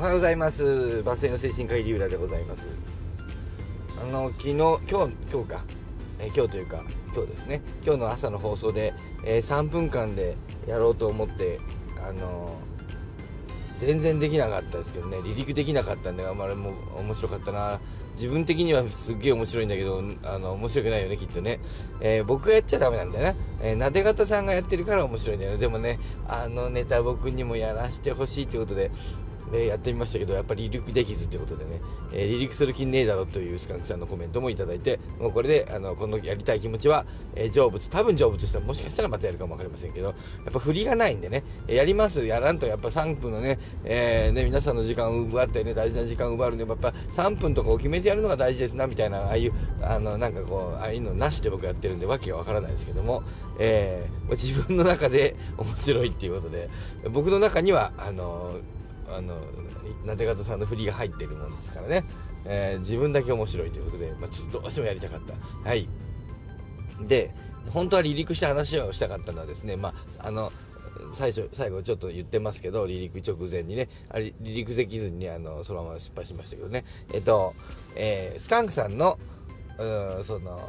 はようございます。バス停の精神科医リュウラでございます。あの昨日今日今日か、え、今日というか今日ですね。今日の朝の放送で、えー、3分間でやろうと思ってあのー、全然できなかったですけどね。離陸できなかったんであんまりも面白かったな。自分的にはすっげえ面白いんだけどあの面白くないよねきっとね、えー、僕がやっちゃダメなんだよね、えー、なで方さんがやってるから面白いんだよね。でもねあのネタ僕にもやらせてほしいってことででやってみましたけどやっぱり離陸できずということでね、えー、離陸する気ねえだろというスカンクさんのコメントもいただいてもうこれであのこのやりたい気持ちは、えー、成仏多分成仏したらもしかしたらまたやるかも分かりませんけどやっぱ振りがないんでねやりますやらんとやっぱ3分のね,、えーね、皆さんの時間を奪ってね大事な時間を奪うのでやっぱ3分とかを決めてやるのが大事ですなみたいなああいうあのなんかこうああいうのなしで僕やってるんでわけが分からないですけども、えー、自分の中で面白いっていうことで僕の中にはあのあのなで方さんの振りが入ってるもんですからね、えー、自分だけ面白いということで、まあ、ちょっとどうしてもやりたかった。はい。で本当は離陸した話をしたかったのはですねまああの最初最後ちょっと言ってますけど離陸直前にねあ離陸できずに、あのそのまま失敗しましたけどね。えっと、えー、スカンクさんのその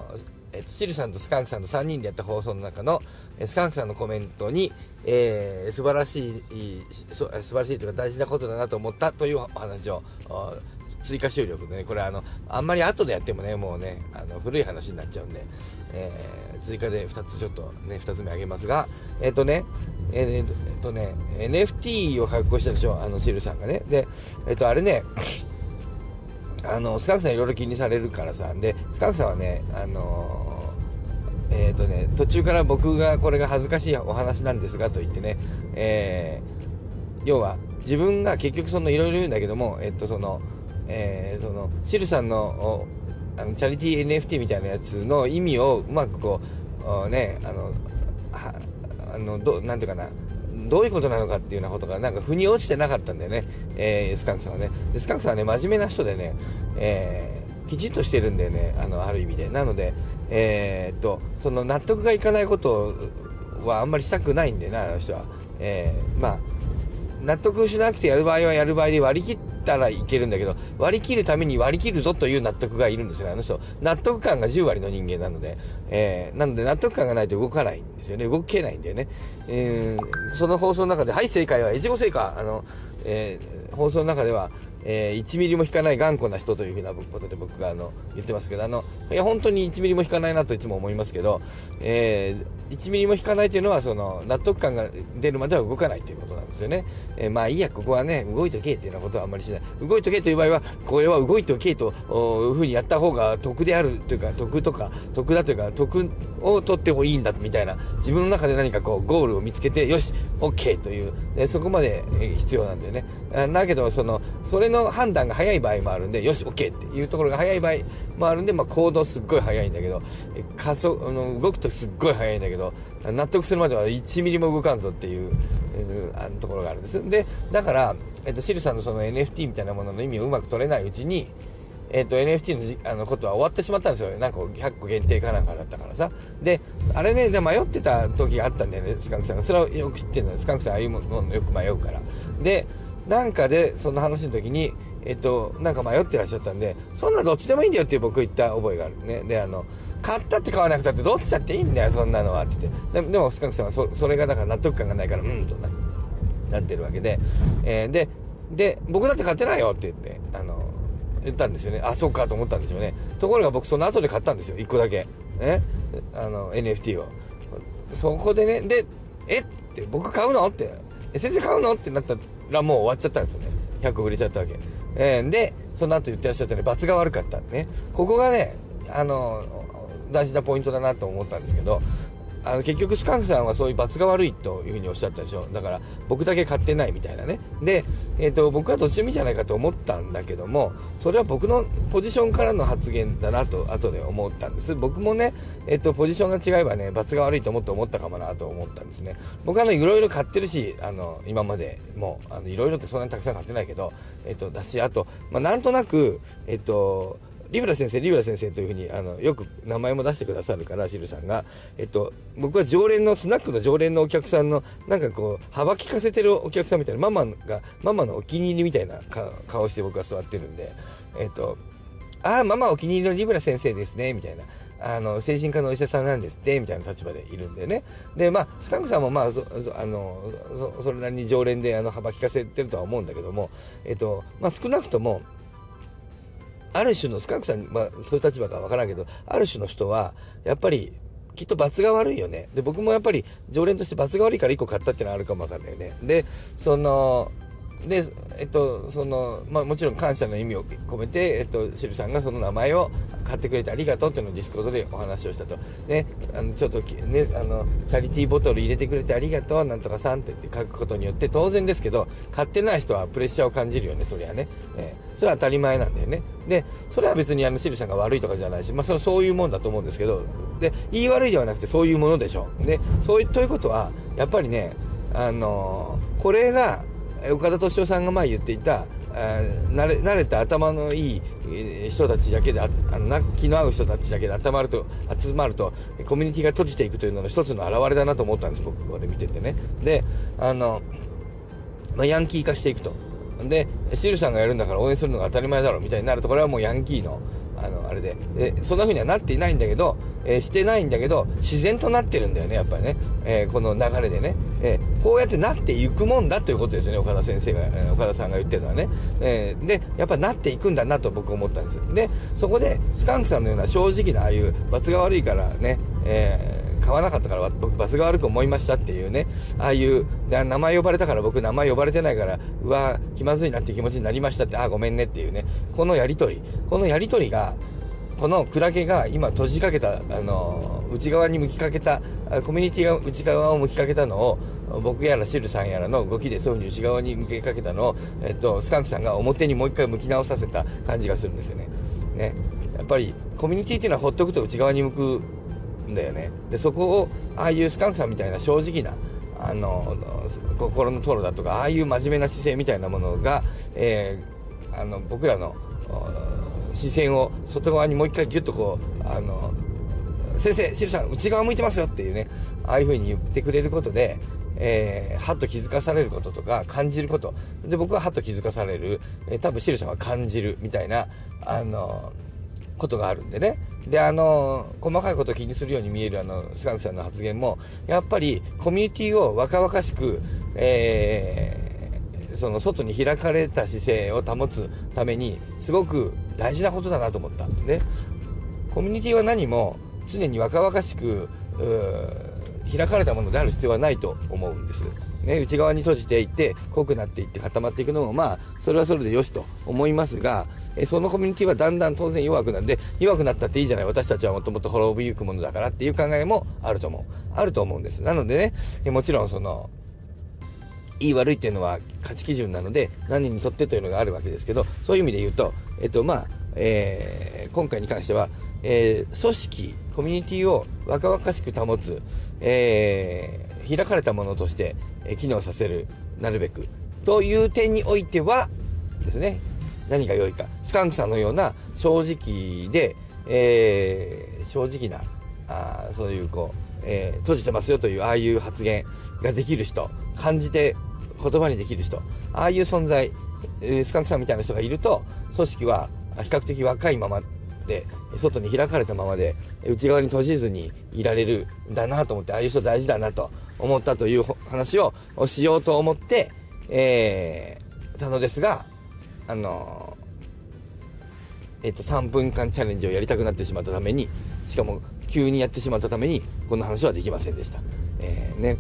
えっと、シルさんとスカンクさんと3人でやった放送の中の、スカンクさんのコメントに、えー、素晴らしい素晴らしいというか大事なことだなと思ったというお話を追加収録でね。これあのあんまり後でやってもねもうねあの古い話になっちゃうんで、えー、追加で2つちょっとね2つ目あげますがえっ、ー、とねえっ、ー、とね NFT を発行したでしょあのシルさんがね。でえっ、とあれねあのスカンクさんいろいろ気にされるからさでスカンクさんはねあのえーとね、途中から僕がこれが恥ずかしいお話なんですがと言ってね、えー、要は自分が結局そのいろいろ言うんだけども、えっとその、えー、そのシルさんのあのチャリティー NFT みたいなやつの意味をうまくこうねあのはあのどなんていうかなどういうことなのかっていうようなことがなんか腑に落ちてなかったんだよね、えー、スカンクさんはね。でスカンクさんはね真面目な人でね、えーきちっとしてるんだよねあのある意味で。なのでえー、っとその納得がいかないことはあんまりしたくないんでなあの人は、えー、まあ納得しなくてやる場合はやる場合で割り切ったらいけるんだけど割り切るために割り切るぞという納得がいるんですよねあの人。納得感が10割の人間なので、えー、なので納得感がないと動かないんですよね。動けないんだよね、えー、その放送の中で「はい正解は越後製菓」あの、えー、放送の中ではえー、1ミリも引かない頑固な人というふうなことで僕があの言ってますけどあのいや本当に1ミリも引かないなといつも思いますけど、えー、1ミリも引かないというのはその納得感が出るまでは動かないということなんですよね、えー、まあいいやここはね動いとけっていうようなことはあんまりしない。動いとけという場合はこれは動いとけというふうにやった方が得であるというか得とか得だというか得を取ってもいいんだみたいな自分の中で何かこうゴールを見つけてよし OK という、えそこまで必要なんだよね。だけどそのそれの判断が早い場合もあるんでよし OK っていうところが早い場合もあるんで、まあ、行動すっごい早いんだけど加速あの動くとすっごい早いんだけど納得するまでは1ミリも動かんぞっていう、えー、あのところがあるんです。でだから、えっと、シルさんのその NFT みたいなものの意味をうまく取れないうちにえっ、ー、と、NFT のじあのことは終わってしまったんですよ。なんか100個限定かなんかだったからさ。で、あれね、で迷ってた時があったんだよね、スカンクさんが。それはよく知ってるんだスカンクさんああいうものよく迷うから。で、なんかで、その話の時に、えっと、なんか迷ってらっしゃったんで、そんなどっちでもいいんだよって僕言った覚えがあるね。で、あの、買ったって買わなくたってどっちだっていいんだよ、そんなのはって言って。ででも、スカンクさんはそそれがだから納得感がないから、うんとななってるわけで、えー、で、で、僕だって買ってないよって言って、あの、言ったんですよね。あ、そうかと思ったんでしょうね。ところが僕その後で買ったんですよ。1個だけ。ね。あの、NFT を。そこでね、で、え？って僕買うの？って、え、先生買うの？ってなったらもう終わっちゃったんですよね。100個売れちゃったわけ。えー、で、その後言ってらっしゃったね、罰が悪かったね。ここがね、あの、大事なポイントだなと思ったんですけど、あの結局スカンクさんはそういう罰が悪いというふうにおっしゃったでしょ。だから僕だけ買ってないみたいなね。で、えーと、僕はどっちでもいいじゃないかと思ったんだけどもそれは僕のポジションからの発言だなと後で思ったんです。僕もね、えーと、ポジションが違えばね罰が悪いと思って思ったかもなと思ったんですね。僕はあのいろいろ買ってるしあの今までもいろいろってそんなにたくさん買ってないけど、えーと、だしあと、まあ、なんとなくえっ、ー、とリブラ先生リブラ先生というふうにあのよく名前も出してくださるからシルさんが、えっと、僕は常連のスナックの常連のお客さんのなんかこう幅利かせてるお客さんみたいなママがママのお気に入りみたいな顔して僕は座ってるんでえっとああママお気に入りのリブラ先生ですねみたいなあの精神科のお医者さんなんですってみたいな立場でいるんだよね。でまあスカンクさんもまあそあのそれなりに常連であの幅利かせてるとは思うんだけども、えっとまあ、少なくともある種のスカークさん、まあ、そういう立場かわからんけどある種の人はやっぱりきっと罰が悪いよね。で僕もやっぱり常連として罰が悪いから1個買ったっていうのはあるかもわかんないよね。でそので、えっと、その、まあもちろん感謝の意味を込めて、えっと、シルさんがその名前を買ってくれてありがとうっていうのを Discordでお話をしたと。ね、あの、ちょっとね、あの、チャリティーボトル入れてくれてありがとう、なんとかさんってって書くことによって、当然ですけど、買ってない人はプレッシャーを感じるよね、そりゃね。えー、それは当たり前なんだよね。で、それは別にあの、シルさんが悪いとかじゃないし、まあそれはそういうもんだと思うんですけど、で、言い悪いではなくてそういうものでしょ。で、そういう、ということは、やっぱりね、あのー、これが、岡田敏夫さんが前言っていた慣れ慣れた頭のいい人たちだけであの気の合う人たちだけで集まると集まるとコミュニティが閉じていくというのの一つの表れだなと思ったんです僕これ見ててね。であの、まあ、ヤンキー化していくと。でシルさんがやるんだから応援するのが当たり前だろうみたいになるとこれはもうヤンキーのあのあれで。でそんな風にはなっていないんだけど、えー、してないんだけど自然となってるんだよねやっぱりね、えー、この流れでね、え、こうやってなっていくもんだということですね岡田先生が、岡田さんが言ってるのはね、えでやっぱなっていくんだなと僕思ったんです。よでそこでスカンクさんのような正直なああいう罰が悪いからね、えー買わなかったから僕罰が悪く思いましたっていうね、ああいう、名前呼ばれたから僕名前呼ばれてないから、うわ、気まずいなって気持ちになりましたって、あ、ごめんねっていうね、このやりとり、このやりとりが、このクラゲが今閉じかけた、あの、内側に向きかけた、コミュニティが内側を向きかけたのを、僕やらシルさんやらの動きでそういうふうに内側に向けかけたのを、えっと、スカンクさんが表にもう一回向き直させた感じがするんですよね。ね。やっぱりコミュニティっていうのはほっとくと内側に向くんだよねでそこをああいうスカンクさんみたいな正直なあの心のトロだとかああいう真面目な姿勢みたいなものが、えー、あの僕らの視線を外側にもう一回ギュッとこうあの先生シルさん内側向いてますよっていうねああいう風に言ってくれることでえー、はっと気づかされることとか感じること。で僕ははっと気づかされる、えー、多分シルさんは感じるみたいなあのことがあるんでね。であの細かいことを気にするように見えるあのスカンクさんの発言もやっぱりコミュニティを若々しく、えー、その外に開かれた姿勢を保つためにすごく大事なことだなと思った。でコミュニティは何も常に若々しく開かれたものである必要はないと思うんです。ね、内側に閉じていって濃くなっていって固まっていくのもまあそれはそれでよしと思いますがえそのコミュニティはだんだん当然弱くなって弱くなったっていいじゃない。私たちはもともと滅びゆくものだからっていう考えもあると思う。あると思うんです。なのでねえもちろんそのいい悪いっていうのは価値基準なので何にとってというのがあるわけですけどそういう意味で言うとえっとまあ、えー、今回に関しては、えー、組織コミュニティを若々しく保つ、えー、開かれたものとしてえ機能させる、なるべく。という点においては、ですね、何が良いか。スカンクさんのような正直で、えー、正直な、あそういうこう、えー、閉じてますよという、ああいう発言ができる人、感じて言葉にできる人、ああいう存在、スカンクさんみたいな人がいると、組織は比較的若いままで、外に開かれたままで、内側に閉じずにいられるんだなと思って、ああいう人大事だなと思ったという話をしようと思って、えー、たのですが、あのえっ、と、3分間チャレンジをやりたくなってしまったために、しかも急にやってしまったために、こんな話はできませんでした。えー、ね、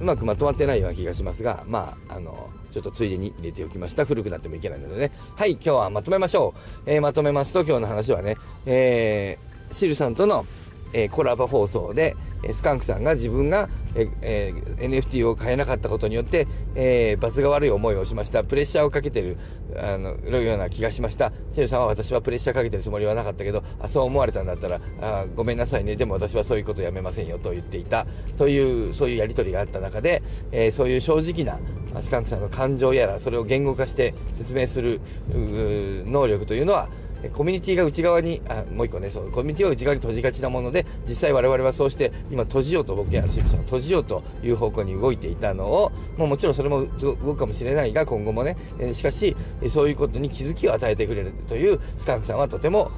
うまくまとまってないような気がしますが、まあ、あのちょっとついでに入れておきました。古くなってもいけないのでね。はい、今日はまとめましょう。えー、まとめますと、今日の話はね、えー、シルさんとの、えー、コラボ放送で、スカンクさんが自分が、ええー、NFT を買えなかったことによって、えー、罰が悪い思いをしました。プレッシャーをかけてる、あの、ような気がしました。シェルさんは私はプレッシャーかけてるつもりはなかったけど、あ、そう思われたんだったら、あごめんなさいね。でも私はそういうことやめませんよと言っていた。という、そういうやりとりがあった中で、えー、そういう正直なスカンクさんの感情やら、それを言語化して説明する能力というのは、コミュニティが内側にあもう一個ねそうコミュニティは内側に閉じがちなもので実際我々はそうして今閉じようと僕やシブさん閉じようという方向に動いていたのをもうもちろんそれも動くかもしれないが今後もね、えしかしそういうことに気づきを与えてくれるというスカンクさんはとても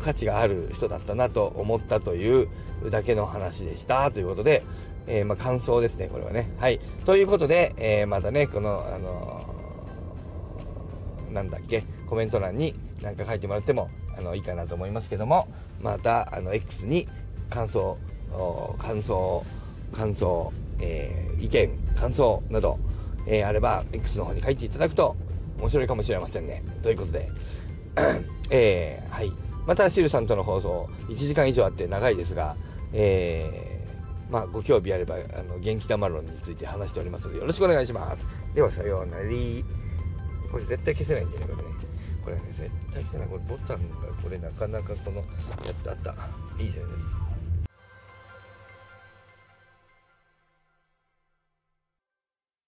価値がある人だったなと思ったというだけの話でした。ということで、えー、まあ、感想ですねこれはね。はい。ということで、えー、またねこのあのー、なんだっけ？コメント欄に何か書いてもらってもあのいいかなと思いますけどもまたあの X に感想感想感想、えー、意見感想など、えー、あれば X の方に書いていただくと面白いかもしれませんね。ということで えー、はい。またシルさんとの放送1時間以上あって長いですが、えー、まあ、ご興味あればあの元気玉論について話しておりますのでよろしくお願いします。ではさようなら。これ絶対消せないんだよね。これねこれね絶対消せない。これボタンがこれなかなかそのやったあった。いいじゃない。